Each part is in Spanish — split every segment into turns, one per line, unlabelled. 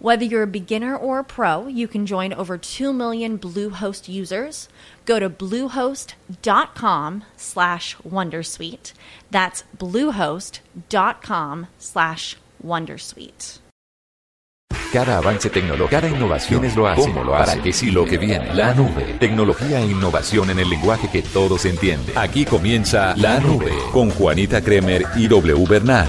Whether you're a beginner or a pro, you can join over 2 million Bluehost users. Go to bluehost.com slash wondersuite. That's bluehost.com slash wondersuite.
Cada avance tecnológico, cada innovación es lo hace, ¿Cómo lo hace? ¿Para qué sí lo que viene? La nube. Tecnología e innovación en el lenguaje que todos entienden. Aquí comienza La Nube con Juanita Kremer y W Bernal.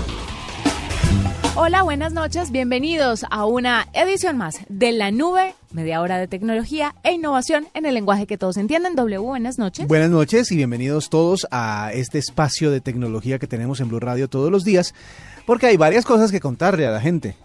Hola, buenas noches, bienvenidos a una edición más de La Nube, media hora de tecnología e innovación en el lenguaje que todos entienden. W, buenas noches.
Buenas noches y bienvenidos todos a este espacio de tecnología que tenemos en Blue Radio todos los días, porque hay varias cosas que contarle a la gente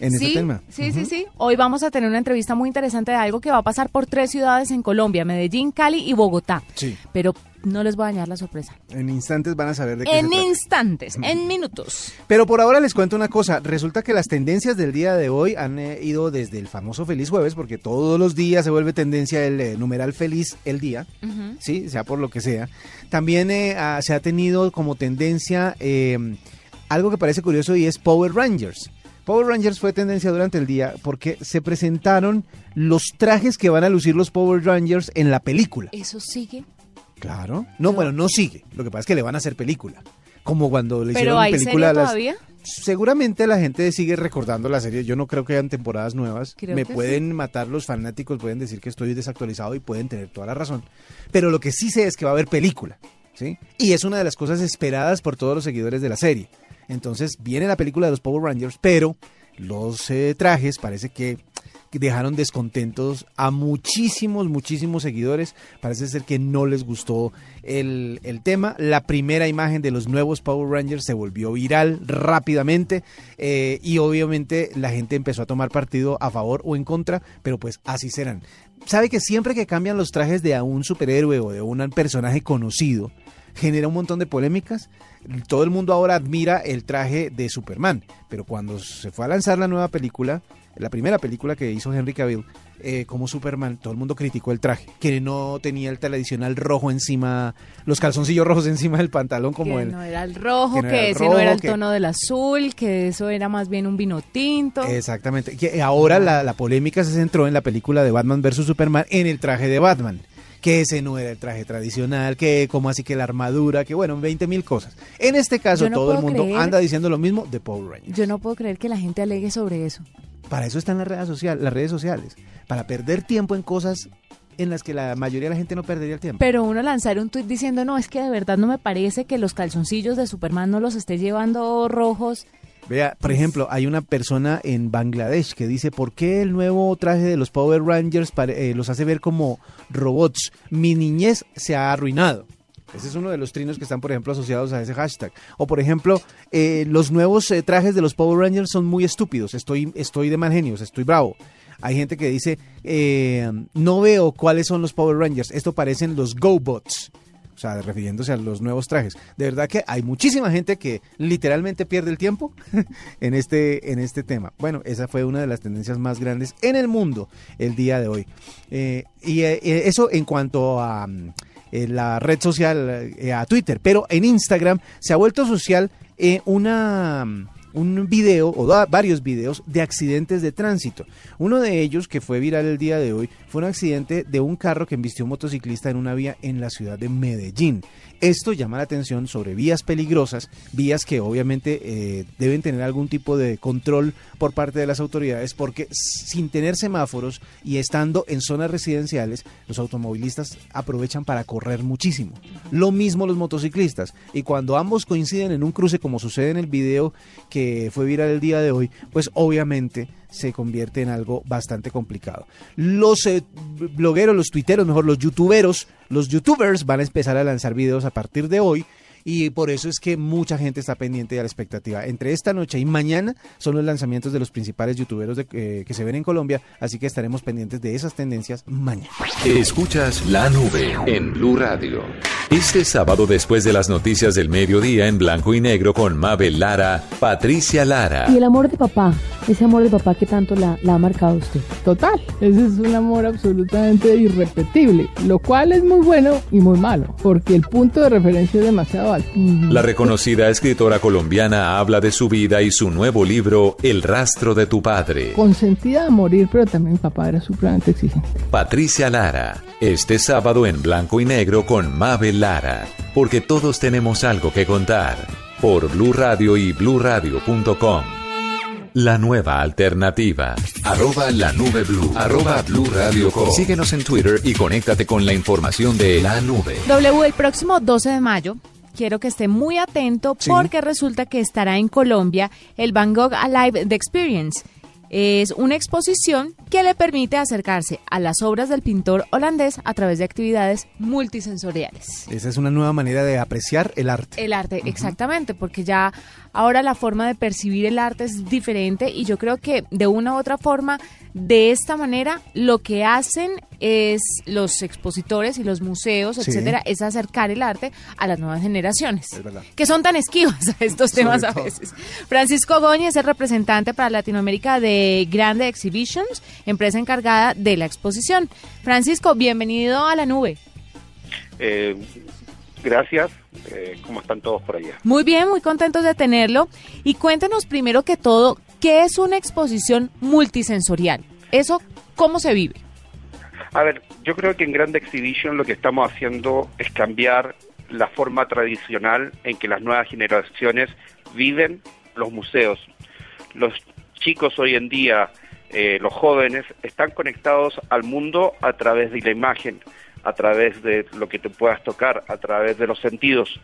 en
sí,
este tema.
Sí, sí, sí. Hoy vamos a tener una entrevista muy interesante de algo que va a pasar por tres ciudades en Colombia, Medellín, Cali y Bogotá.
Sí.
Pero no les voy a dañar la sorpresa.
En instantes van a saber de qué
En
se trata.
instantes, en minutos.
Pero por ahora les cuento una cosa. Resulta que las tendencias del día de hoy han eh, ido desde el famoso feliz jueves, porque todos los días se vuelve tendencia el eh, numeral feliz el día, sí, sea por lo que sea. También eh, se ha tenido como tendencia eh, algo que parece curioso y es Power Rangers. Power Rangers fue tendencia durante el día porque se presentaron los trajes que van a lucir los Power Rangers en la película.
¿Eso sigue?
Claro. No, bueno, no sigue. Lo que pasa es que le van a hacer película. Como cuando le
¿Pero
hicieron
hay
película
serie
a las...
todavía?
Seguramente la gente sigue recordando la serie. Yo no creo que hayan temporadas nuevas.
Creo
Me pueden matar los fanáticos, pueden decir que estoy desactualizado y pueden tener toda la razón. Pero lo que sí sé es que va a haber película. Y es una de las cosas esperadas por todos los seguidores de la serie. Entonces viene la película de los Power Rangers, pero los eh, trajes parece que dejaron descontentos a muchísimos, muchísimos seguidores. Parece ser que no les gustó el, el tema. La primera imagen de los nuevos Power Rangers se volvió viral rápidamente eh, y obviamente la gente empezó a tomar partido a favor o en contra, pero pues así serán. ¿Sabe que siempre que cambian los trajes de un superhéroe o de un personaje conocido, genera un montón de polémicas. Todo el mundo ahora admira el traje de Superman, pero cuando se fue a lanzar la nueva película, la primera película que hizo Henry Cavill eh, como Superman, todo el mundo criticó el traje, que no tenía el tradicional rojo encima, los calzoncillos rojos encima del pantalón como
que
el...
no era el rojo,
que no
ese no era el
que-
tono del azul, que eso era más bien un vino tinto.
Exactamente. Que ahora la, la polémica se centró en la película de Batman vs. Superman en el traje de Batman. Que ese no era el traje tradicional, que como así que la armadura, que bueno, 20 mil cosas. En este caso,
no
todo el mundo
creer-
anda diciendo lo mismo de Power Rangers.
Yo no puedo creer que la gente alegue sobre eso.
Para eso están las redes, social, las redes sociales. Para perder tiempo en cosas en las que la mayoría de la gente no perdería el tiempo.
Pero uno lanzar un tuit diciendo, no, es que de verdad no me parece que los calzoncillos de Superman no los esté llevando rojos.
Vea, por ejemplo, hay una persona en Bangladesh que dice, ¿por qué el nuevo traje de los Power Rangers eh, los hace ver como robots? Mi niñez se ha arruinado. Ese es uno de los trinos que están, por ejemplo, asociados a ese hashtag. O, por ejemplo, eh, los nuevos eh, trajes de los Power Rangers son muy estúpidos. Estoy, estoy de mal genio, estoy bravo. Hay gente que dice, eh, no veo cuáles son los Power Rangers. Esto parecen los GoBots. O sea, refiriéndose a los nuevos trajes. De verdad que hay muchísima gente que literalmente pierde el tiempo en este, en este tema. Bueno, esa fue una de las tendencias más grandes en el mundo el día de hoy. Y eso en cuanto a mm, la red social, eh, a Twitter. Pero en Instagram se ha vuelto social eh, una... mm, un video o varios videos de accidentes de tránsito. Uno de ellos que fue viral el día de hoy fue un accidente de un carro que embistió un motociclista en una vía en la ciudad de Medellín. Esto llama la atención sobre vías peligrosas, vías que obviamente eh, deben tener algún tipo de control por parte de las autoridades, porque sin tener semáforos y estando en zonas residenciales, los automovilistas aprovechan para correr muchísimo. Lo mismo los motociclistas. Y cuando ambos coinciden en un cruce, como sucede en el video que fue viral el día de hoy, pues obviamente se convierte en algo bastante complicado. Los eh, blogueros, los tuiteros, mejor los youtuberos, los youtubers van a empezar a lanzar videos a partir de hoy y por eso es que mucha gente está pendiente de la expectativa. Entre esta noche y mañana son los lanzamientos de los principales youtuberos eh, que se ven en Colombia, así que estaremos pendientes de esas tendencias mañana.
Escuchas la nube en Blue Radio. Este sábado después de las noticias del mediodía en blanco y negro con Mabel Lara, Patricia Lara.
Y el amor de papá, ese amor de papá que tanto la, la ha marcado usted.
Total, ese es un amor absolutamente irrepetible, lo cual es muy bueno y muy malo, porque el punto de referencia es demasiado
La reconocida escritora colombiana habla de su vida y su nuevo libro, El rastro de tu padre.
Consentida a morir, pero también papá era supremamente exigente.
Patricia Lara, este sábado en blanco y negro con Mabel Lara, porque todos tenemos algo que contar. Por Blue Radio y bluradio.com. La nueva alternativa. Arroba la nube blue. Arroba blue radio com. Síguenos en Twitter y conéctate con la información de la nube.
W, el próximo 12 de mayo quiero que esté muy atento porque resulta que estará en Colombia el Van Gogh Alive The Experience. Es una exposición que le permite acercarse a las obras del pintor holandés a través de actividades multisensoriales.
Esa es una nueva manera de apreciar el arte.
El arte, exactamente, porque ya ahora la forma de percibir el arte es diferente y yo creo que de una u otra forma, de esta manera, lo que hacen es los expositores y los museos, etcétera, es acercar el arte a las nuevas generaciones, que son tan esquivas a estos temas a veces. Francisco Goñi es el representante para Latinoamérica de Grande Exhibitions, empresa encargada de la exposición. Francisco, bienvenido a la nube.
Eh, gracias. Eh, ¿Cómo están todos por allá?
Muy bien, muy contentos de tenerlo. Y cuéntenos primero que todo, ¿qué es una exposición multisensorial? ¿Eso cómo se vive?
A ver, yo creo que en Grand Exhibition lo que estamos haciendo es cambiar la forma tradicional en que las nuevas generaciones viven los museos. Los chicos hoy en día, eh, los jóvenes, están conectados al mundo a través de la imagen, a través de lo que te puedas tocar, a través de los sentidos.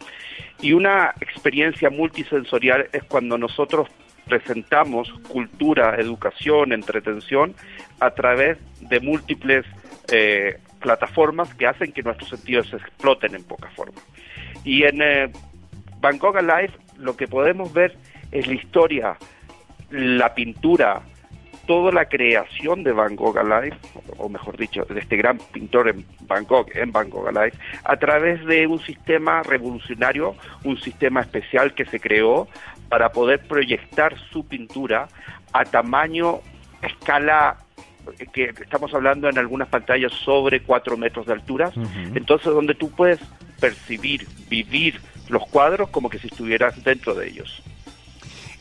Y una experiencia multisensorial es cuando nosotros presentamos cultura, educación, entretención a través de múltiples eh, plataformas que hacen que nuestros sentidos se exploten en poca forma. Y en eh, Bangkok Alive lo que podemos ver es la historia, la pintura, toda la creación de Van Gogh Alive, o mejor dicho, de este gran pintor en Bangkok, en Bangkok Alive, a través de un sistema revolucionario, un sistema especial que se creó para poder proyectar su pintura a tamaño, escala que estamos hablando en algunas pantallas sobre 4 metros de altura, entonces donde tú puedes percibir, vivir los cuadros como que si estuvieras dentro de ellos.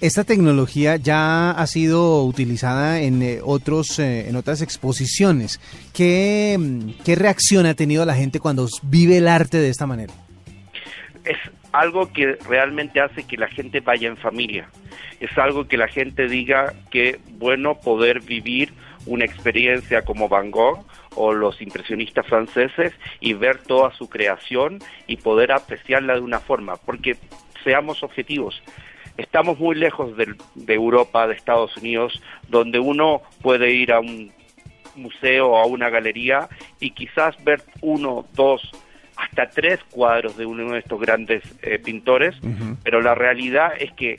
Esta tecnología ya ha sido utilizada en eh, otros eh, en otras exposiciones. ¿Qué, ¿Qué reacción ha tenido la gente cuando vive el arte de esta manera?
Es algo que realmente hace que la gente vaya en familia. Es algo que la gente diga que bueno poder vivir una experiencia como Van Gogh o los impresionistas franceses y ver toda su creación y poder apreciarla de una forma, porque seamos objetivos, estamos muy lejos de, de Europa, de Estados Unidos, donde uno puede ir a un museo o a una galería y quizás ver uno, dos, hasta tres cuadros de uno de estos grandes eh, pintores, pero la realidad es que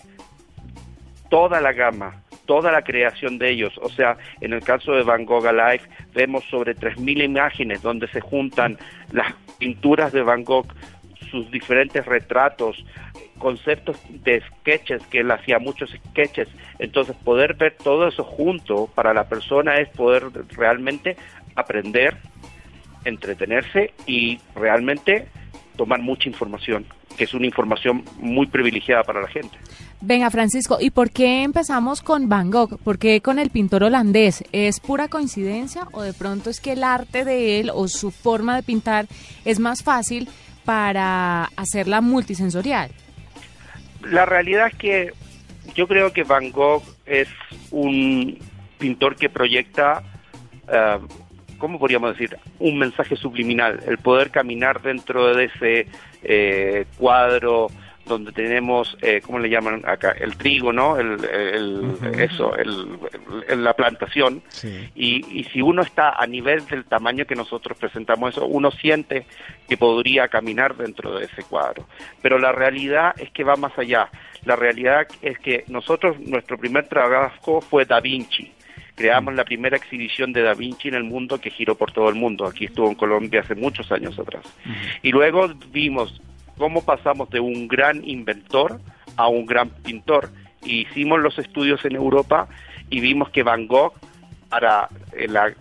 toda la gama toda la creación de ellos. O sea, en el caso de Van Gogh Alive vemos sobre 3.000 imágenes donde se juntan las pinturas de Van Gogh, sus diferentes retratos, conceptos de sketches, que él hacía muchos sketches. Entonces, poder ver todo eso junto para la persona es poder realmente aprender, entretenerse y realmente tomar mucha información, que es una información muy privilegiada para la gente.
Venga, Francisco, ¿y por qué empezamos con Van Gogh? ¿Por qué con el pintor holandés? ¿Es pura coincidencia o de pronto es que el arte de él o su forma de pintar es más fácil para hacerla multisensorial?
La realidad es que yo creo que Van Gogh es un pintor que proyecta, eh, ¿cómo podríamos decir? Un mensaje subliminal, el poder caminar dentro de ese eh, cuadro donde tenemos, eh, ¿cómo le llaman acá? El trigo, ¿no? El, Eso, el, la plantación. Y, y, si uno está a nivel del tamaño que nosotros presentamos eso, uno siente que podría caminar dentro de ese cuadro. Pero la realidad es que va más allá. La realidad es que nosotros, nuestro primer trabajo fue Da Vinci. Creamos la primera exhibición de Da Vinci en el mundo que giró por todo el mundo. Aquí estuvo en Colombia hace muchos años atrás. Y luego vimos cómo pasamos de un gran inventor a un gran pintor. hicimos los estudios en Europa y vimos que Van Gogh, para eh, la,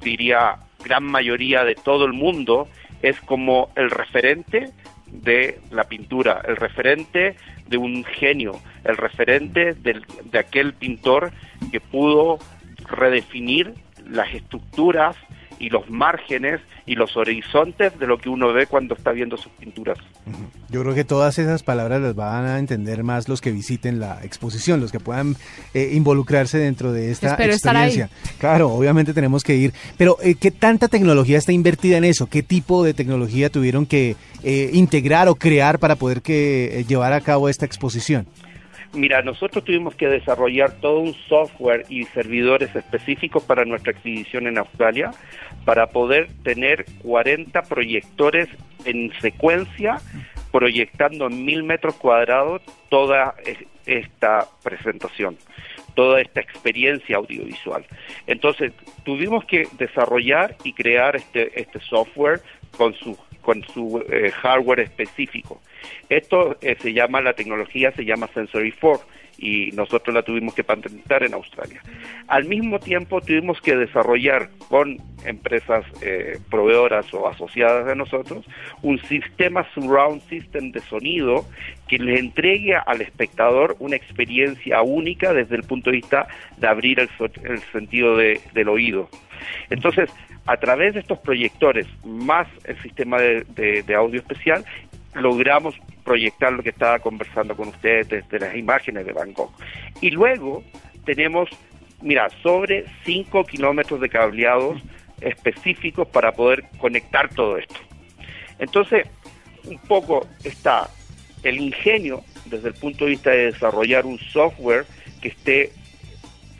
diría, gran mayoría de todo el mundo, es como el referente de la pintura, el referente de un genio, el referente de aquel pintor que pudo redefinir las estructuras y los márgenes y los horizontes de lo que uno ve cuando está viendo sus pinturas.
Yo creo que todas esas palabras las van a entender más los que visiten la exposición, los que puedan eh, involucrarse dentro de esta experiencia. Claro, obviamente tenemos que ir. Pero eh, ¿qué tanta tecnología está invertida en eso? ¿Qué tipo de tecnología tuvieron que eh, integrar o crear para poder que llevar a cabo esta exposición?
Mira, nosotros tuvimos que desarrollar todo un software y servidores específicos para nuestra exhibición en Australia para poder tener 40 proyectores en secuencia proyectando en mil metros cuadrados toda esta presentación, toda esta experiencia audiovisual. Entonces, tuvimos que desarrollar y crear este, este software con su con su eh, hardware específico. Esto eh, se llama, la tecnología se llama Sensory 4 y nosotros la tuvimos que patentar en Australia. Al mismo tiempo tuvimos que desarrollar con empresas eh, proveedoras o asociadas de nosotros un sistema surround system de sonido que le entregue al espectador una experiencia única desde el punto de vista de abrir el, sentido del oído. Entonces, a través de estos proyectores más el sistema de, audio especial, logramos proyectar lo que estaba conversando con ustedes desde las imágenes de Gogh. Y luego tenemos, mira, sobre 5 kilómetros de cableados específicos para poder conectar todo esto. Entonces, un poco está el ingenio desde el punto de vista de desarrollar un software que esté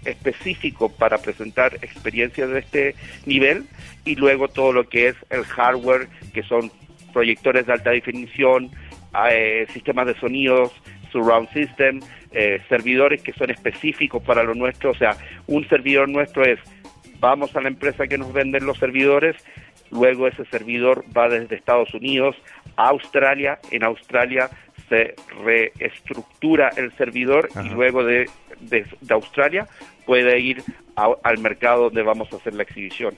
específico para presentar experiencias de este nivel y luego todo lo que es el hardware, que son proyectores de alta definición, eh, sistemas de sonidos, surround system, eh, servidores que son específicos para lo nuestro, o sea, un servidor nuestro es, vamos a la empresa que nos venden los servidores, luego ese servidor va desde Estados Unidos a Australia, en Australia se reestructura el servidor y luego de, de Australia puede ir al mercado donde vamos a hacer la exhibición.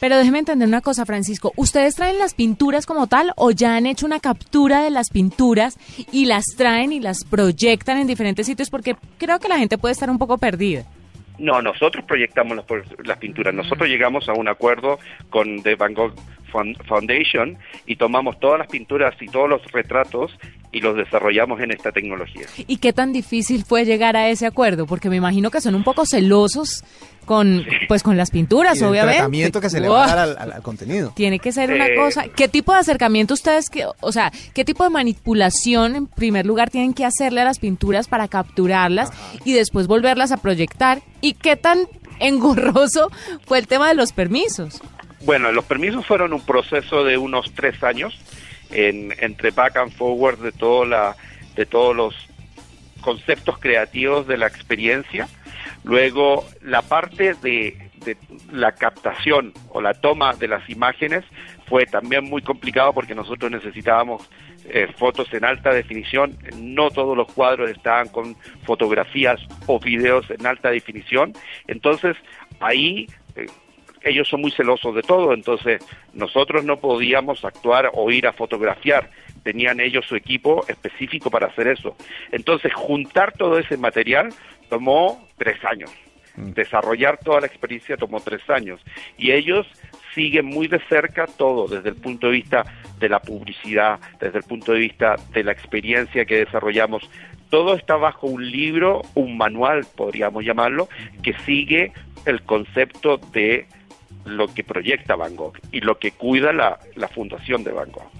Pero déjeme entender una cosa, Francisco. ¿Ustedes traen las pinturas como tal o ya han hecho una captura de las pinturas y las traen y las proyectan en diferentes sitios? Porque creo que la gente puede estar un poco perdida.
No, nosotros proyectamos las, las pinturas. Nosotros llegamos a un acuerdo con The Van Gogh Foundation y tomamos todas las pinturas y todos los retratos y los desarrollamos en esta tecnología.
¿Y qué tan difícil fue llegar a ese acuerdo? Porque me imagino que son un poco celosos con pues con las pinturas,
y el
obviamente.
tratamiento que se le va a dar al, contenido.
Tiene que ser una cosa. ¿Qué tipo de acercamiento ustedes, que, o sea, qué tipo de manipulación en primer lugar tienen que hacerle a las pinturas para capturarlas y después volverlas a proyectar? ¿Y qué tan engorroso fue el tema de los permisos?
Bueno, los permisos fueron un proceso de unos tres años en, entre back and forward de, todo la, de todos los conceptos creativos de la experiencia. Luego, la parte de, la captación o la toma de las imágenes fue también muy complicado porque nosotros necesitábamos eh, fotos en alta definición. No todos los cuadros estaban con fotografías o videos en alta definición. Entonces, ahí eh, ellos son muy celosos de todo, entonces nosotros no podíamos actuar o ir a fotografiar, tenían ellos su equipo específico para hacer eso. Entonces, juntar todo ese material tomó tres años. Mm. Desarrollar toda la experiencia tomó tres años. Y ellos siguen muy de cerca todo, desde el punto de vista de la publicidad, desde el punto de vista de la experiencia que desarrollamos. Todo está bajo un libro, un manual, podríamos llamarlo, que sigue el concepto de lo que proyecta Van Gogh y lo que cuida la, la fundación de Van Gogh.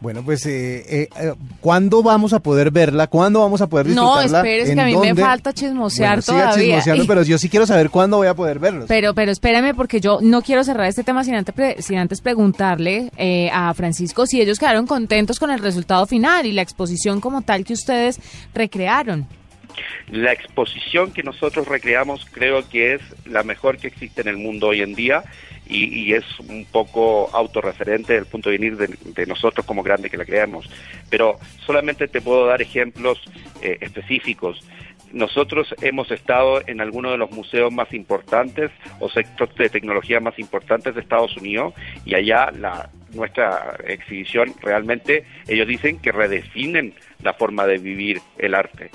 Bueno, pues, eh, eh, eh, ¿cuándo vamos a poder verla? ¿Cuándo vamos a poder
No,
disfrutarla?
espérese
¿En
que a mí me falta chismosear
Bueno, siga
todavía.
chismoseando, pero yo sí quiero saber cuándo voy a poder verlos.
Pero, pero espérame, porque yo no quiero cerrar este tema sin antes, pre- sin antes preguntarle eh, a Francisco si ellos quedaron contentos con el resultado final y la exposición como tal que ustedes recrearon.
La exposición que nosotros recreamos creo que es la mejor que existe en el mundo hoy en día y, es un poco autorreferente del punto de vista de, nosotros como grandes que la creamos. Pero solamente te puedo dar ejemplos eh, específicos. Nosotros hemos estado en algunos de los museos más importantes o sectores de tecnología más importantes de Estados Unidos y allá la, nuestra exhibición realmente ellos dicen que redefinen la forma de vivir el arte.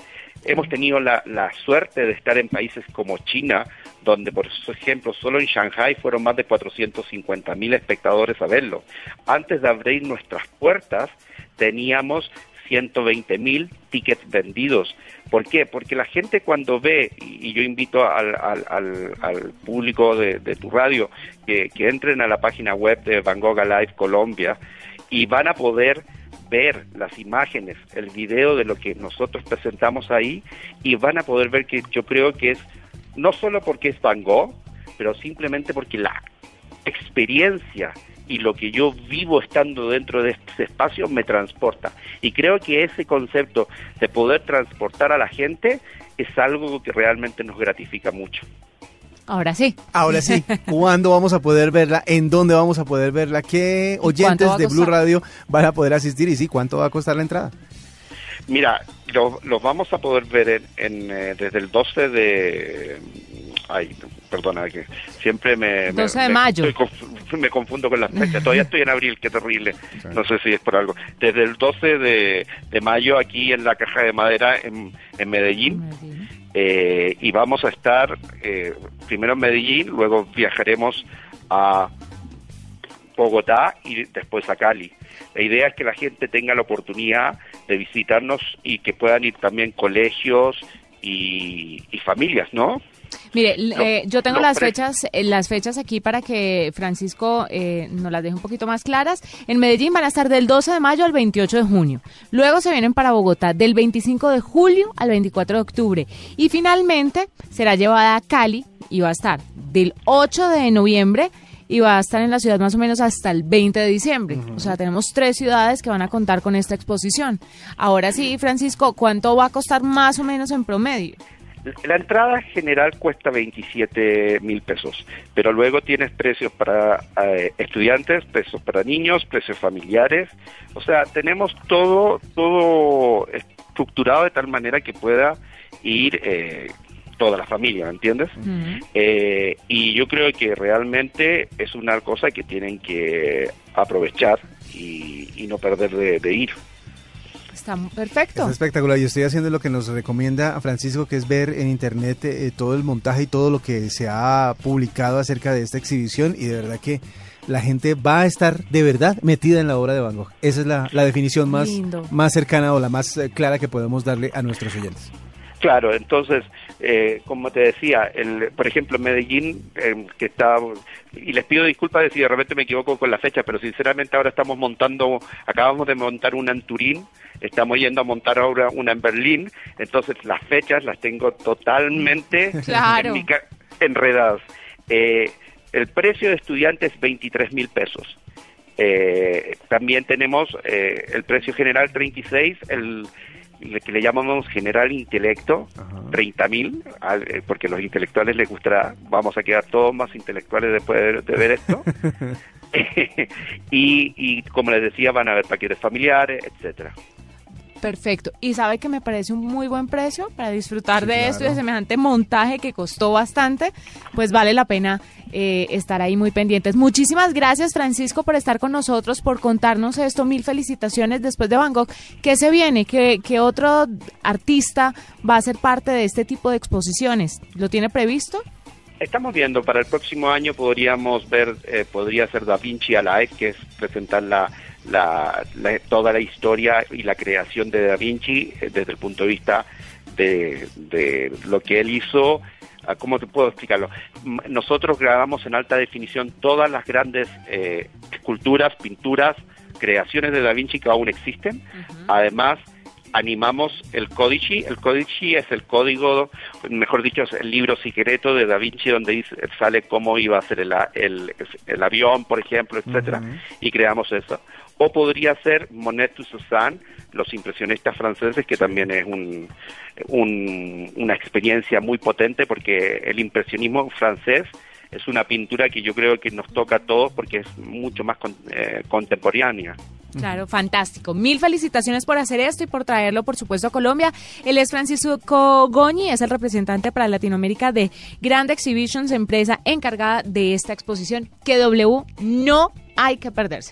Hemos tenido la, la suerte de estar en países como China, donde, por ejemplo, solo en Shanghai fueron más de 450 mil espectadores a verlo. Antes de abrir nuestras puertas, teníamos 120 mil tickets vendidos. ¿Por qué? Porque la gente cuando ve, y yo invito al, al, al, al público de, de tu radio que, que entren a la página web de Van Gogh Alive Colombia y van a poder ver las imágenes, el video de lo que nosotros presentamos ahí y van a poder ver que yo creo que es no solo porque es Van Gogh, pero simplemente porque la experiencia y lo que yo vivo estando dentro de este espacio me transporta. Y creo que ese concepto de poder transportar a la gente es algo que realmente nos gratifica mucho.
Ahora sí.
Ahora sí, ¿cuándo vamos a poder verla? ¿En dónde vamos a poder verla? ¿Qué oyentes de Blue? Radio van a poder asistir? Y sí, ¿cuánto va a costar la entrada?
Mira, lo- los vamos a poder ver en, en, eh, desde el 12 de... Ay, perdona, que siempre me... me-
12 de
me- estoy me confundo con las fechas. Todavía estoy en abril, qué terrible. No sé si es por algo. Desde el 12 de, de mayo aquí en la Caja de Madera en, en Medellín. Eh, y vamos a estar eh, primero en Medellín, luego viajaremos a Bogotá y después a Cali. La idea es que la gente tenga la oportunidad de visitarnos y que puedan ir también colegios y, y familias, ¿no?
Mire, eh, yo tengo las fechas, eh, las fechas aquí para que Francisco eh, nos las deje un poquito más claras. En Medellín van a estar del 12 de mayo al 28 de junio. Luego se vienen para Bogotá del 25 de julio al 24 de octubre. Y finalmente será llevada a Cali y va a estar del 8 de noviembre y va a estar en la ciudad más o menos hasta el 20 de diciembre. O sea, tenemos tres ciudades que van a contar con esta exposición. Ahora sí, Francisco, ¿cuánto va a costar más o menos en promedio?
La entrada general cuesta 27 mil pesos, pero luego tienes precios para eh, estudiantes, precios para niños, precios familiares. O sea, tenemos todo, todo estructurado de tal manera que pueda ir eh, toda la familia, ¿me entiendes? Eh, y yo creo que realmente es una cosa que tienen que aprovechar y, y no perder de, de ir.
Está perfecto.
Es espectacular. Yo estoy haciendo lo que nos recomienda a Francisco, que es ver en internet eh, todo el montaje y todo lo que se ha publicado acerca de esta exhibición. Y de verdad que la gente va a estar de verdad metida en la obra de Van Gogh. Esa es la, la definición más,
Lindo.
más cercana o la más eh, clara que podemos darle a nuestros oyentes.
Claro, entonces, eh, como te decía, el, por ejemplo, en Medellín, eh, que está, y les pido disculpas de si de repente me equivoco con la fecha, pero sinceramente ahora estamos montando, acabamos de montar una en Turín, estamos yendo a montar ahora una en Berlín, entonces las fechas las tengo totalmente
Claro.
en mi ca- enredadas. Eh, el precio de estudiante es 23 mil pesos. Eh, también tenemos eh, el precio general 36, el, el que le llamamos general intelecto, 30 mil, porque a los intelectuales les gustará, vamos a quedar todos más intelectuales después de, de ver esto. y, y como les decía, van a haber paquetes familiares, etcétera.
Perfecto. Y sabe que me parece un muy buen precio para disfrutar
Sí,
de
claro.
esto y de semejante montaje que costó bastante, pues vale la pena eh, estar ahí muy pendientes. Muchísimas gracias, Francisco, por estar con nosotros, por contarnos esto. Mil felicitaciones después de Van Gogh. ¿Qué se viene? ¿Qué, qué otro artista va a ser parte de este tipo de exposiciones? ¿Lo tiene previsto?
Estamos viendo, para el próximo año podríamos ver, eh, podría ser Da Vinci Alive, que es presentar la, la, toda la historia y la creación de Da Vinci eh, desde el punto de vista de, de lo que él hizo. Ah, ¿Cómo te puedo explicarlo? Nosotros grabamos en alta definición todas las grandes eh, esculturas, pinturas, creaciones de Da Vinci que aún existen. Además, animamos el codici. El codici es el código, mejor dicho, es el libro secreto de Da Vinci donde dice- sale cómo iba a ser el, el avión, por ejemplo, etcétera, y creamos eso. O podría ser Monet to Cézanne, los impresionistas franceses, que también es un- una experiencia muy potente porque el impresionismo francés es una pintura que yo creo que nos toca a todos porque es mucho más con- eh, contemporánea.
Claro, fantástico. Mil felicitaciones por hacer esto y por traerlo, por supuesto, a Colombia. Él es Francisco Goñi, es el representante para Latinoamérica de Grand Exhibitions, empresa encargada de esta exposición que W no hay que perderse.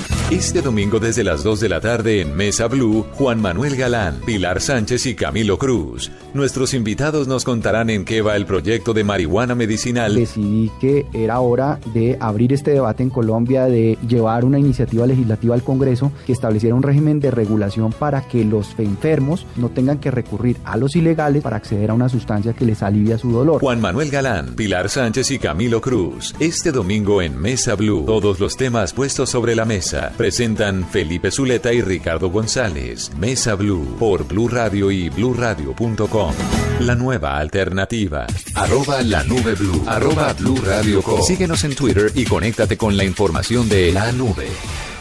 Este domingo desde las 2 de la tarde en Mesa Blue, Juan Manuel Galán, Pilar Sánchez y Camilo Cruz. Nuestros invitados nos contarán en qué va el proyecto de marihuana medicinal
decidí que era hora de abrir este debate en Colombia, de llevar una iniciativa legislativa al Congreso que estableciera un régimen de regulación para que los enfermos no tengan que recurrir a los ilegales para acceder a una sustancia que les alivia su dolor.
Juan Manuel Galán, Pilar Sánchez y Camilo Cruz. Este domingo en Mesa Blue, todos los temas puestos sobre la mesa. Presentan Felipe Zuleta y Ricardo González. Mesa Blue por Blue Radio y bluradio.com. La nueva alternativa. Arroba la nube blue. Arroba Blue Radio Com. Síguenos en Twitter y conéctate con la información de la nube.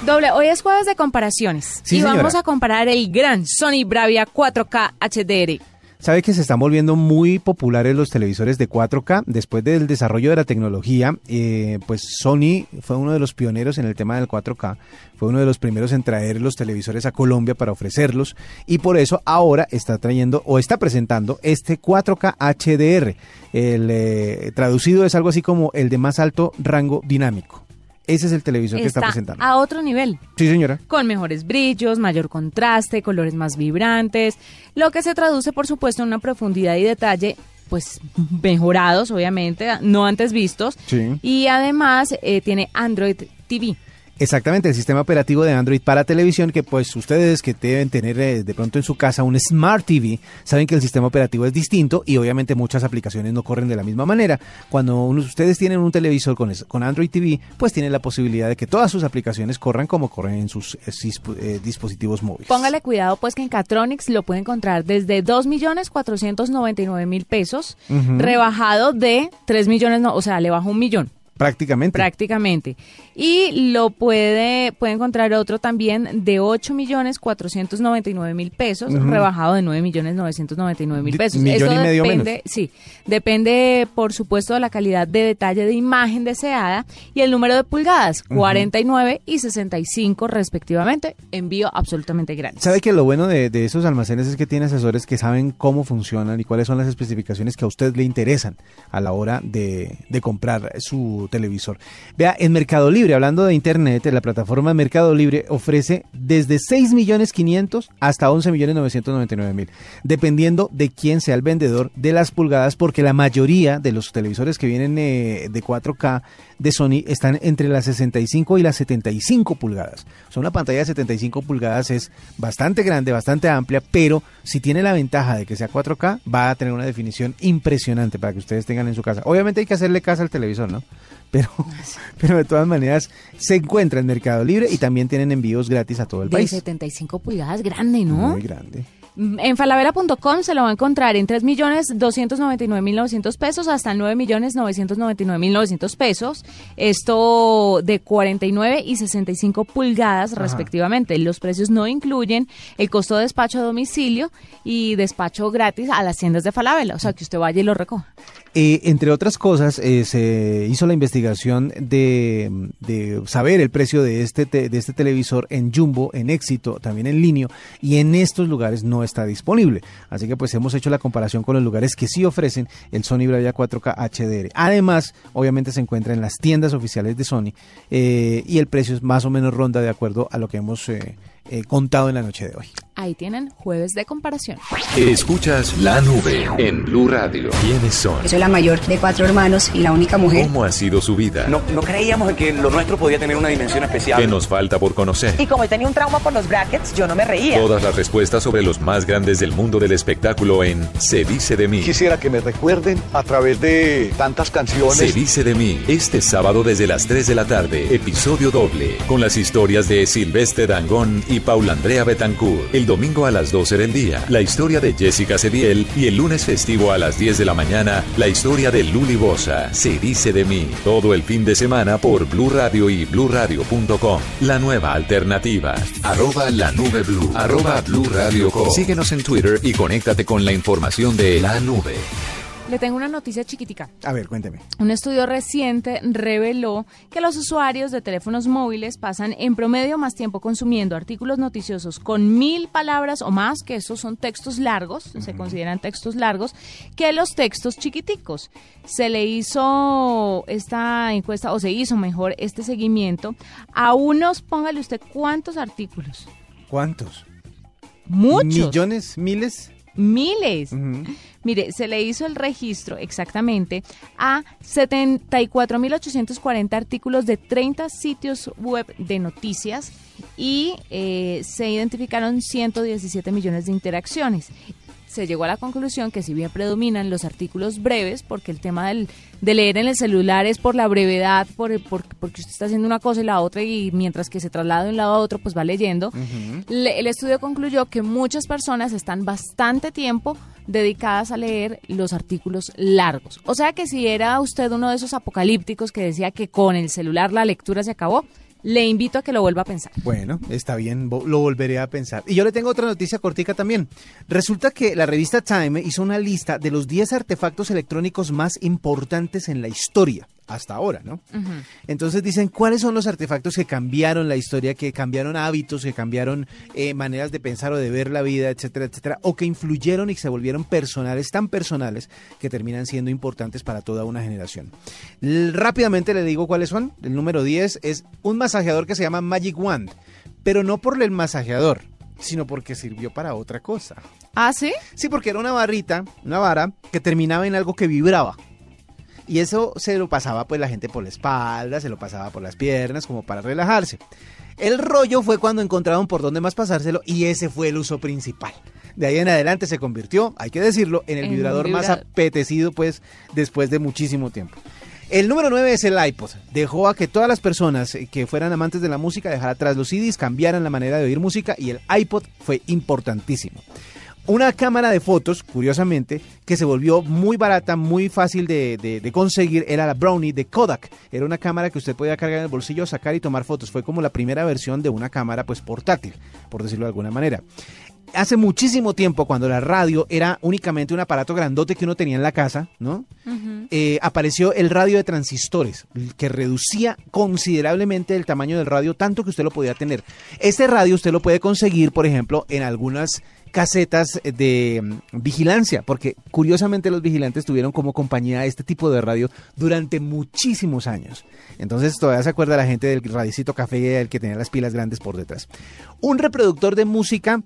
Doble, hoy es jueves de comparaciones
Sí,
y
señora.
vamos a comparar el gran Sony Bravia 4K HDR.
Sabe que se están volviendo muy populares los televisores de 4K después del desarrollo de la tecnología. eh, pues Sony fue uno de los pioneros en el tema del 4K, fue uno de los primeros en traer los televisores a Colombia para ofrecerlos y por eso ahora está trayendo o está presentando este 4K HDR. El eh, traducido es algo así como el de más alto rango dinámico. Ese es el televisor que está
Está
presentando.
a otro nivel.
Sí, señora.
con mejores brillos, mayor contraste, colores más vibrantes, lo que se traduce por supuesto en una profundidad y detalle pues mejorados obviamente, no antes vistos
Sí.
y además eh, tiene Android TV.
Exactamente, el sistema operativo de Android para televisión que pues ustedes que deben tener eh, de pronto en su casa un Smart TV, saben que el sistema operativo es distinto y obviamente muchas aplicaciones no corren de la misma manera. Cuando ustedes tienen un televisor con, Android TV, pues tienen la posibilidad de que todas sus aplicaciones corran como corren en sus eh, eh, dispositivos móviles.
Póngale cuidado pues que en Catronics lo puede encontrar desde 2.499.000 pesos,
Ujú.
rebajado de 3 millones, no, o sea, le bajó un millón.
Prácticamente.
prácticamente. Y lo puede, puede encontrar otro también de 8 millones 499 mil pesos, rebajado de 9 millones 999 mil pesos.
millón
Esto
y medio
depende,
menos.
sí, depende por supuesto de la calidad de detalle de imagen deseada y el número de pulgadas, 49 y 65 respectivamente, envío absolutamente gratis.
¿Sabe que lo bueno de, de esos almacenes es que tiene asesores que saben cómo funcionan y cuáles son las especificaciones que a usted le interesan a la hora de, de comprar su televisor? Vea, en Mercado Libre, hablando de Internet, la plataforma Mercado Libre ofrece desde 6 millones 500 hasta 11 millones 999 mil, dependiendo de quién sea el vendedor de las pulgadas, porque la mayoría de los televisores que vienen eh, de 4K de Sony están entre las 65 y las 75 pulgadas. O una pantalla de 75 pulgadas es bastante grande, bastante amplia, pero si tiene la ventaja de que sea 4K, va a tener una definición impresionante para que ustedes tengan en su casa. Obviamente hay que hacerle caso al televisor, ¿no? Pero, pero de todas maneras se encuentra en Mercado Libre y también tienen envíos gratis a todo el
De
país.
75 pulgadas, grande, ¿no?
Muy grande.
En falabella.com se lo va a encontrar en 3.299.900 pesos hasta 9.999.900 pesos. Esto de 49 y 65 pulgadas respectivamente. Los precios no incluyen el costo de despacho a domicilio y despacho gratis a las tiendas de Falabella. O sea, que usted vaya y lo recoja.
Eh, entre otras cosas, eh, se hizo la investigación de, saber el precio de este, te- de este televisor en Jumbo, en Éxito, también en Linio, y en estos lugares no está disponible. Así que pues hemos hecho la comparación con los lugares que sí ofrecen el Sony Bravia 4K HDR. Además, obviamente se encuentra en las tiendas oficiales de Sony eh, y el precio es más o menos ronda de acuerdo a lo que hemos eh, contado en la noche de hoy.
Ahí tienen jueves de comparación.
Escuchas la nube en Blue Radio. ¿Quiénes son?
Yo soy la mayor de cuatro hermanos y la única mujer.
¿Cómo ha sido su vida?
No, no creíamos que lo nuestro podía tener una dimensión especial.
¿Qué nos falta por conocer?
Y como tenía un trauma por los brackets, yo no me reía.
Todas las respuestas sobre los más grandes del mundo del espectáculo en Se dice de mí.
Quisiera que me recuerden a través de tantas canciones.
Se dice de mí. Este sábado desde las 3 de la tarde, episodio doble, con las historias de Silvestre Dangón y Paula Andrea Betancourt. El domingo a las 12 del día, la historia de Jessica Cediel y el lunes festivo a las 10 de la mañana, la historia de Luli Bosa. Se dice de mí. Todo el fin de semana por Blue Radio y bluradio.com. La nueva alternativa. Arroba la nube blue. Arroba Blue. Síguenos en Twitter y conéctate con la información de la nube.
Le tengo una noticia chiquitica.
A ver, cuénteme.
Un estudio reciente reveló que los usuarios de teléfonos móviles pasan en promedio más tiempo consumiendo artículos noticiosos con mil palabras o más, que esos son textos largos, se consideran textos largos, que los textos chiquiticos. Se le hizo esta encuesta, o se hizo mejor este seguimiento, a unos, póngale usted, ¿cuántos artículos?
¿Cuántos?
Muchos.
¿Millones? ¿Miles?
Miles. Mire, se le hizo el registro exactamente a 74.840 artículos de 30 sitios web de noticias y eh, se identificaron 117 millones de interacciones. Se llegó a la conclusión que si bien predominan los artículos breves, porque el tema del, de leer en el celular es por la brevedad, por, por- porque usted está haciendo una cosa y la otra y mientras que se traslada de un lado a otro, pues va leyendo. Le- el estudio concluyó que muchas personas están bastante tiempo dedicadas a leer los artículos largos. O sea que si era usted uno de esos apocalípticos que decía que con el celular la lectura se acabó, le invito a que lo vuelva a pensar.
Bueno, está bien, lo volveré a pensar. Y yo le tengo otra noticia cortica también. Resulta que la revista Time hizo una lista de los 10 artefactos electrónicos más importantes en la historia, hasta ahora, ¿no? Entonces dicen, ¿cuáles son los artefactos que cambiaron la historia, que cambiaron hábitos, que cambiaron eh, maneras de pensar o de ver la vida, etcétera, etcétera, o que influyeron y se volvieron personales, tan personales, que terminan siendo importantes para toda una generación? L- rápidamente le digo cuáles son. El número 10 es un masajeador que se llama Magic Wand, pero no por el masajeador, sino porque sirvió para otra cosa.
¿Ah, sí?
Sí, porque era una barrita, una vara, que terminaba en algo que vibraba. Y eso se lo pasaba pues la gente por la espalda, se lo pasaba por las piernas, como para relajarse. El rollo fue cuando encontraron por dónde más pasárselo y ese fue el uso principal. De ahí en adelante se convirtió, hay que decirlo, en el
En
vibrador más apetecido pues después de muchísimo tiempo. El número 9 es el iPod. Dejó a que todas las personas que fueran amantes de la música dejaran atrás los CDs, cambiaran la manera de oír música y el iPod fue importantísimo. Una cámara de fotos, curiosamente, que se volvió muy barata, muy fácil de, de- de conseguir, era la Brownie de Kodak. Era una cámara que usted podía cargar en el bolsillo, sacar y tomar fotos. Fue como la primera versión de una cámara pues portátil, por decirlo de alguna manera. Hace muchísimo tiempo, cuando la radio era únicamente un aparato grandote que uno tenía en la casa, ¿no? eh, apareció el radio de transistores, que reducía considerablemente el tamaño del radio, tanto que usted lo podía tener. Este radio usted lo puede conseguir, por ejemplo, en algunas casetas de mm, vigilancia, porque curiosamente los vigilantes tuvieron como compañía este tipo de radio durante muchísimos años. Entonces todavía se acuerda la gente del radicito café, el que tenía las pilas grandes por detrás. Un reproductor de música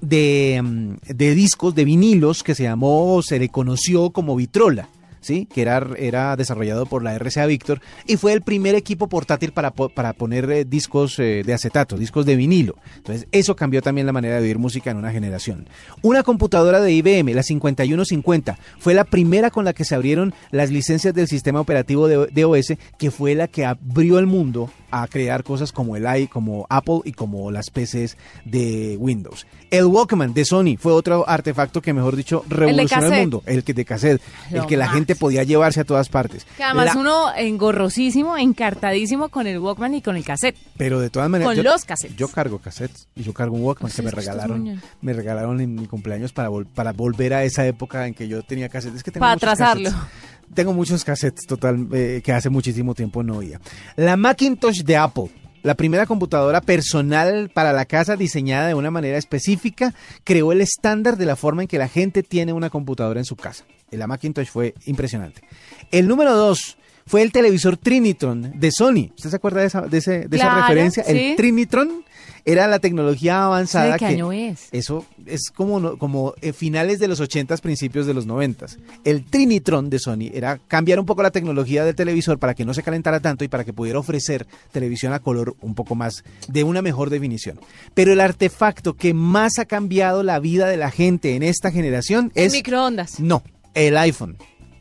de, mm, de discos, de vinilos, que se llamó, se le conoció como Vitrola. ¿Sí? que era, era desarrollado por la RCA Victor y fue el primer equipo portátil para, para poner eh, discos eh, de acetato, discos de vinilo. Entonces, eso cambió también la manera de oír música en una generación. Una computadora de IBM, la 5150, fue la primera con la que se abrieron las licencias del sistema operativo de, de OS, que fue la que abrió el mundo a crear cosas como el i, como Apple y como las PCs de Windows. El Walkman de Sony fue otro artefacto que, mejor dicho, revolucionó el, mundo. El que de cassette, el que la
más.
Gente podía llevarse a todas partes.
Que además
La-
uno engorrosísimo, encartadísimo con el Walkman y con el cassette.
Pero de todas maneras.
Con
yo-
los cassettes.
Yo cargo cassettes y yo cargo un Walkman que me regalaron. Me regalaron en mi cumpleaños para, vol- para volver a esa época en que yo tenía cassettes. Es que tengo
Para
muchos
atrasarlo.
cassettes. Tengo muchos cassettes total eh, que hace muchísimo tiempo no oía. La Macintosh de Apple. La primera computadora personal para la casa diseñada de una manera específica creó el estándar de la forma en que la gente tiene una computadora en su casa. La Macintosh fue impresionante. El número dos fue el televisor Trinitron de Sony. ¿Usted se acuerda de esa, de ese- de esa referencia?
sí.
El Trinitron Era la tecnología avanzada.
¿De qué
que-
año es?
Eso es como, como eh, finales de los 80s, principios de los 90s. El Trinitron de Sony era cambiar un poco la tecnología del televisor para que no se calentara tanto y para que pudiera ofrecer televisión a color un poco más de una mejor definición. Pero el artefacto que más ha cambiado la vida de la gente en esta generación
El
es...
microondas.
No, el iPhone.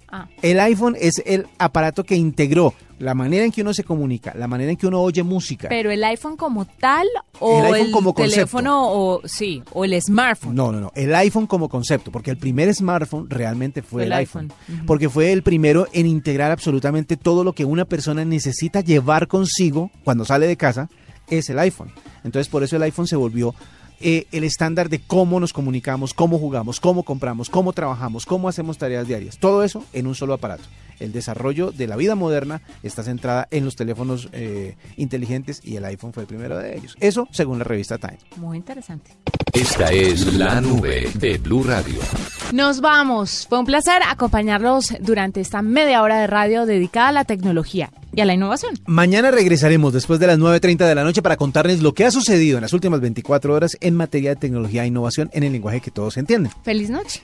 Ah.
El iPhone es el aparato que integró la manera en que uno se comunica, la manera en que uno oye música.
Pero el iPhone como tal o
El
el,
como
teléfono o sí, o el smartphone.
No, no, no. El iPhone como concepto, porque el primer smartphone realmente fue el,
el
iPhone. Porque fue el primero en integrar absolutamente todo lo que una persona necesita llevar consigo cuando sale de casa, es el iPhone. Entonces, por eso el iPhone se volvió eh, el estándar de cómo nos comunicamos, cómo jugamos, cómo compramos, cómo trabajamos, cómo hacemos tareas diarias. Todo eso en un solo aparato. El desarrollo de la vida moderna está centrada en los teléfonos eh, inteligentes y el iPhone fue el primero de ellos. Eso según la revista Time.
Muy interesante.
Esta es la nube de Blue Radio.
Nos vamos. Fue un placer acompañarlos durante esta media hora de radio dedicada a la tecnología y a la innovación.
Mañana regresaremos después de las 9.30 de la noche para contarles lo que ha sucedido en las últimas 24 horas en materia de tecnología e innovación en el lenguaje que todos entienden.
Feliz noche.